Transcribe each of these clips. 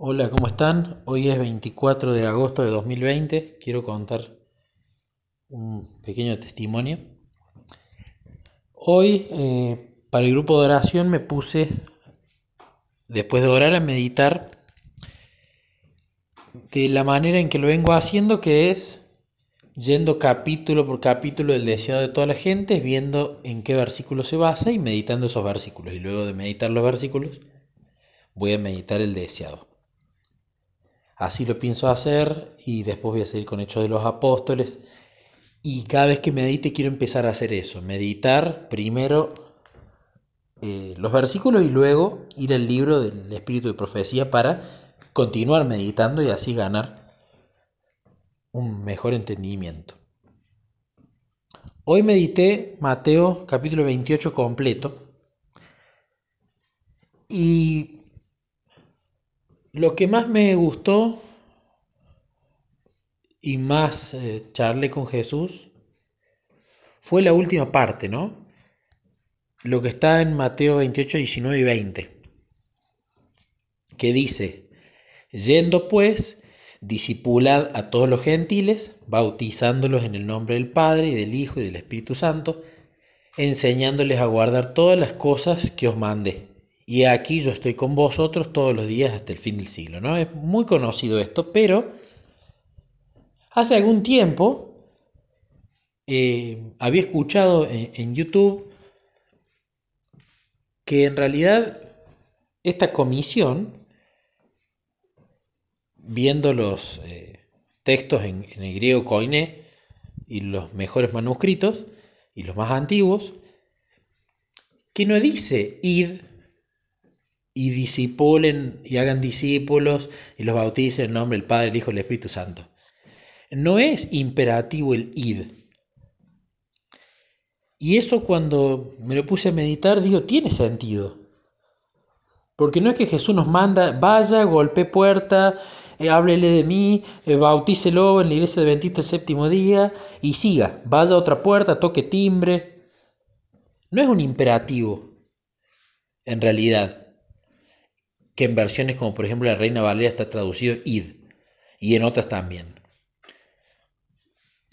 Hola, ¿cómo están? Hoy es 24 de agosto de 2020. Quiero contar un pequeño testimonio. Hoy, eh, para el grupo de oración, me puse, después de orar, a meditar de la manera en que lo vengo haciendo, que es yendo capítulo por capítulo del deseado de toda la gente, viendo en qué versículo se basa y meditando esos versículos. Y luego de meditar los versículos, voy a meditar el deseado. Así lo pienso hacer y después voy a seguir con Hechos de los Apóstoles. Y cada vez que medite quiero empezar a hacer eso, meditar primero eh, los versículos y luego ir al libro del Espíritu de Profecía para continuar meditando y así ganar un mejor entendimiento. Hoy medité Mateo capítulo 28 completo y lo que más me gustó y más eh, charlé con Jesús fue la última parte, ¿no? Lo que está en Mateo 28, 19 y 20, que dice, yendo pues, discipulad a todos los gentiles, bautizándolos en el nombre del Padre y del Hijo y del Espíritu Santo, enseñándoles a guardar todas las cosas que os mandé y aquí yo estoy con vosotros todos los días hasta el fin del siglo. ¿no? Es muy conocido esto, pero hace algún tiempo eh, había escuchado en, YouTube que en realidad esta comisión, viendo los eh, textos en, en, el griego koiné y los mejores manuscritos y los más antiguos, que no dice id y disipulen y hagan discípulos y los bauticen en nombre del Padre, el Hijo y el Espíritu Santo. No es imperativo el id. Y eso cuando me lo puse a meditar, digo, tiene sentido. Porque no es que Jesús nos manda, vaya, golpe puerta, eh, háblele de mí, eh, bautícelo en la iglesia de Bendito el séptimo día y siga, vaya a otra puerta, toque timbre. No es un imperativo, en realidad que en versiones como por ejemplo la Reina Valeria está traducido id y en otras también.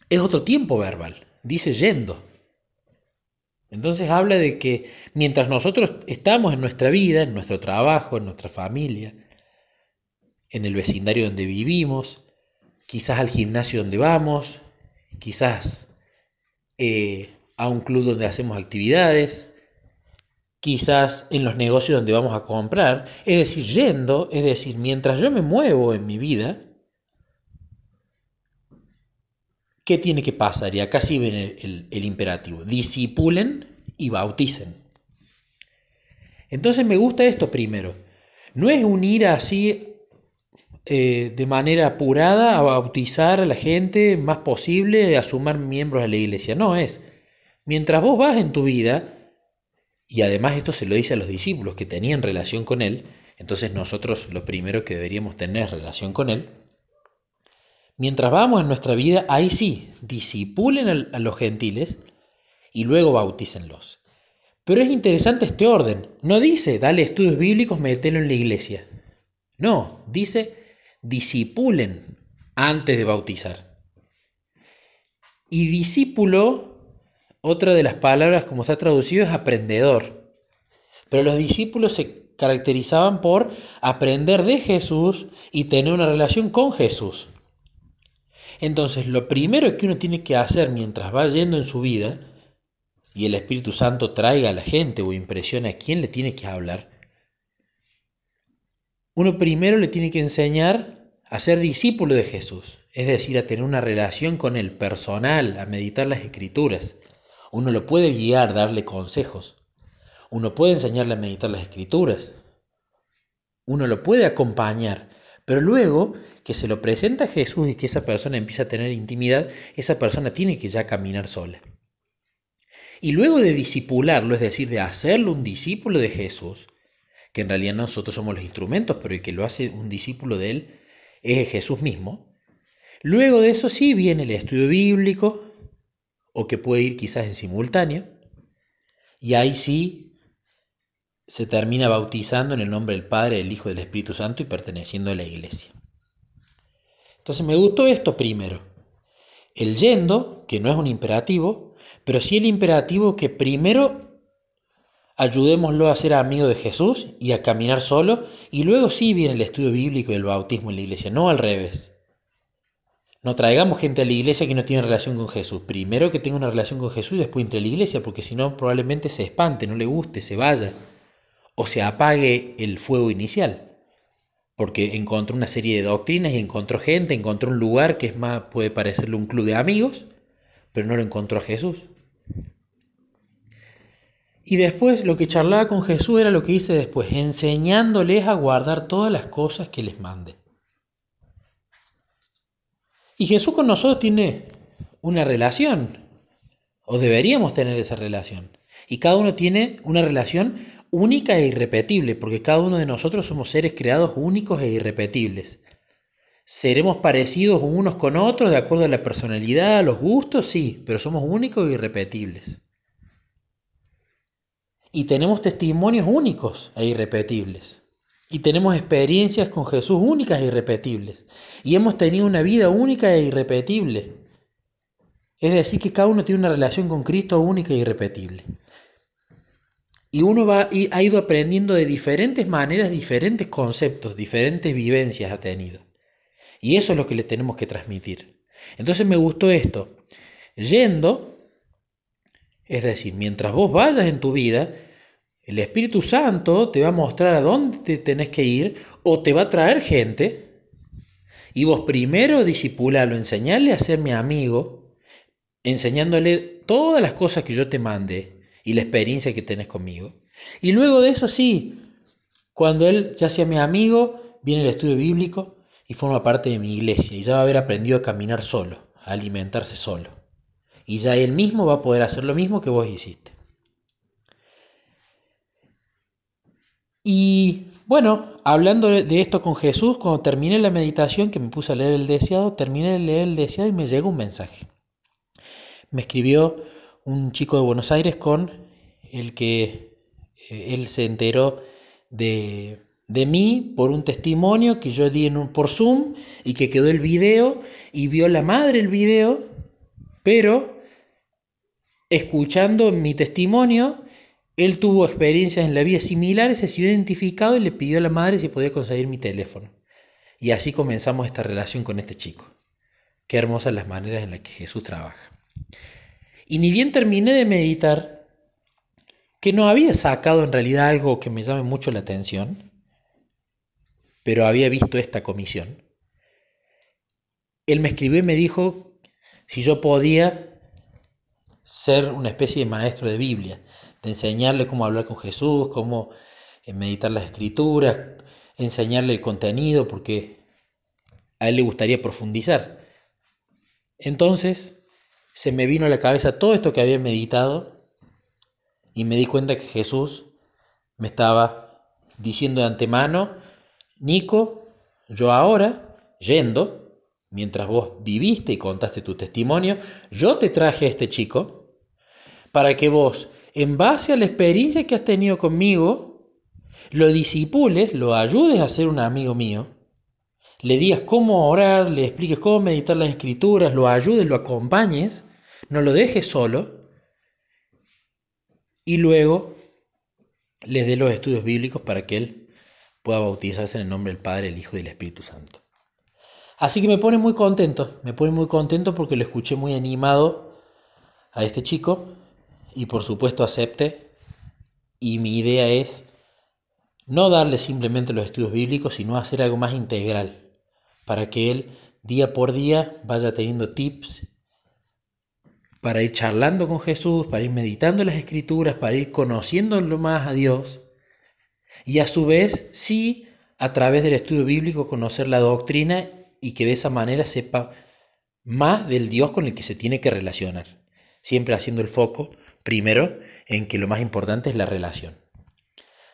Es otro tiempo verbal, dice yendo. Entonces habla de que mientras nosotros estamos en nuestra vida, en nuestro trabajo, en nuestra familia, en el vecindario donde vivimos, quizás al gimnasio donde vamos, quizás eh, a un club donde hacemos actividades, quizás en los negocios donde vamos a comprar, es decir, yendo, es decir, mientras yo me muevo en mi vida, ¿qué tiene que pasar? Y acá sí viene el, imperativo, disipulen y bauticen. Entonces me gusta esto primero, no es unir así eh, de manera apurada a bautizar a la gente más posible, a sumar miembros a la iglesia, no es, mientras vos vas en tu vida, y además esto se lo dice a los discípulos que tenían relación con Él, entonces nosotros lo primero que deberíamos tener es relación con Él. Mientras vamos en nuestra vida, ahí sí, disipulen a los gentiles y luego bautícenlos. Pero es interesante este orden. No dice, dale estudios bíblicos, mételo en la iglesia. No, dice, disipulen antes de bautizar. Y discípulo otra de las palabras, como está traducido, es aprendedor. Pero los discípulos se caracterizaban por aprender de Jesús y tener una relación con Jesús. Entonces, lo primero que uno tiene que hacer mientras va yendo en su vida, y el Espíritu Santo traiga a la gente o impresiona a quién le tiene que hablar, uno primero le tiene que enseñar a ser discípulo de Jesús, es decir, a tener una relación con Él personal, a meditar las escrituras. Uno lo puede guiar, darle consejos. Uno puede enseñarle a meditar las escrituras. Uno lo puede acompañar. Pero luego que se lo presenta a Jesús y que esa persona empieza a tener intimidad, esa persona tiene que ya caminar sola. Y luego de disipularlo, es decir, de hacerlo un discípulo de Jesús, que en realidad nosotros somos los instrumentos, pero el que lo hace un discípulo de él es Jesús mismo. Luego de eso sí viene el estudio bíblico, o que puede ir quizás en simultáneo, y ahí sí se termina bautizando en el nombre del Padre, del Hijo y del Espíritu Santo y perteneciendo a la iglesia. Entonces me gustó esto primero. El yendo, que no es un imperativo, pero sí el imperativo que primero ayudémoslo a ser amigo de Jesús y a caminar solo, y luego sí viene el estudio bíblico y el bautismo en la iglesia, no al revés. No traigamos gente a la iglesia que no tiene relación con Jesús. Primero que tenga una relación con Jesús después entre a la iglesia, porque si no probablemente se espante, no le guste, se vaya o se apague el fuego inicial. Porque encontró una serie de doctrinas y encontró gente, encontró un lugar que es más, puede parecerle un club de amigos, pero no lo encontró a Jesús. Y después lo que charlaba con Jesús era lo que hice después, enseñándoles a guardar todas las cosas que les mande. Y Jesús con nosotros tiene una relación, o deberíamos tener esa relación. Y cada uno tiene una relación única e irrepetible, porque cada uno de nosotros somos seres creados únicos e irrepetibles. ¿Seremos parecidos unos con otros de acuerdo a la personalidad, a los gustos? Sí, pero somos únicos e irrepetibles. Y tenemos testimonios únicos e irrepetibles. Y tenemos experiencias con Jesús únicas e irrepetibles. Y hemos tenido una vida única e irrepetible. Es decir, que cada uno tiene una relación con Cristo única e irrepetible. Y uno va, y ha ido aprendiendo de diferentes maneras, diferentes conceptos, diferentes vivencias ha tenido. Y eso es lo que le tenemos que transmitir. Entonces me gustó esto. Yendo, es decir, mientras vos vayas en tu vida, el Espíritu Santo te va a mostrar a dónde te tenés que ir o te va a traer gente. Y vos primero disipulalo, enseñarle a ser mi amigo, enseñándole todas las cosas que yo te mande y la experiencia que tenés conmigo. Y luego de eso sí, cuando él ya sea mi amigo, viene el estudio bíblico y forma parte de mi iglesia y ya va a haber aprendido a caminar solo, a alimentarse solo. Y ya él mismo va a poder hacer lo mismo que vos hiciste. Y bueno, hablando de esto con Jesús, cuando terminé la meditación, que me puse a leer el deseado, terminé de leer el deseado y me llegó un mensaje. Me escribió un chico de Buenos Aires con el que eh, él se enteró de, de, mí por un testimonio que yo di en un, por Zoom y que quedó el video y vio la madre el video, pero escuchando mi testimonio él tuvo experiencias en la vida similares, se sintió identificado y le pidió a la madre si podía conseguir mi teléfono. Y así comenzamos esta relación con este chico. Qué hermosas las maneras en las que Jesús trabaja. Y ni bien terminé de meditar, que no había sacado en realidad algo que me llame mucho la atención, pero había visto esta comisión. Él me escribió y me dijo si yo podía ser una especie de maestro de Biblia enseñarle cómo hablar con Jesús, cómo eh, meditar las escrituras, enseñarle el contenido, porque a él le gustaría profundizar. Entonces se me vino a la cabeza todo esto que había meditado y me di cuenta que Jesús me estaba diciendo de antemano, Nico, yo ahora, yendo, mientras vos viviste y contaste tu testimonio, yo te traje a este chico para que vos en base a la experiencia que has tenido conmigo, lo disipules, lo ayudes a ser un amigo mío, le digas cómo orar, le expliques cómo meditar las escrituras, lo ayudes, lo acompañes, no lo dejes solo, y luego les dé los estudios bíblicos para que él pueda bautizarse en el nombre del Padre, el Hijo y del Espíritu Santo. Así que me pone muy contento, me pone muy contento porque lo escuché muy animado a este chico y por supuesto acepte. Y mi idea es no darle simplemente los estudios bíblicos, sino hacer algo más integral, para que él día por día vaya teniendo tips para ir charlando con Jesús, para ir meditando las escrituras, para ir conociéndolo más a Dios. Y a su vez, sí, a través del estudio bíblico, conocer la doctrina y que de esa manera sepa más del Dios con el que se tiene que relacionar, siempre haciendo el foco Primero, en que lo más importante es la relación.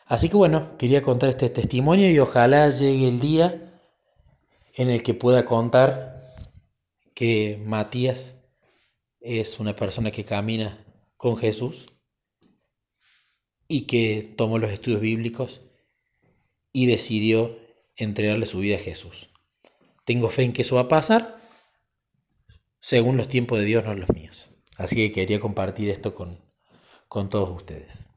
Así que bueno, quería contar este testimonio y ojalá llegue el día en el que pueda contar que Matías es una persona que camina con Jesús y que tomó los estudios bíblicos y decidió entregarle su vida a Jesús. Tengo fe en que eso va a pasar según los tiempos de Dios, no los míos. Así que quería compartir esto con, con todos ustedes.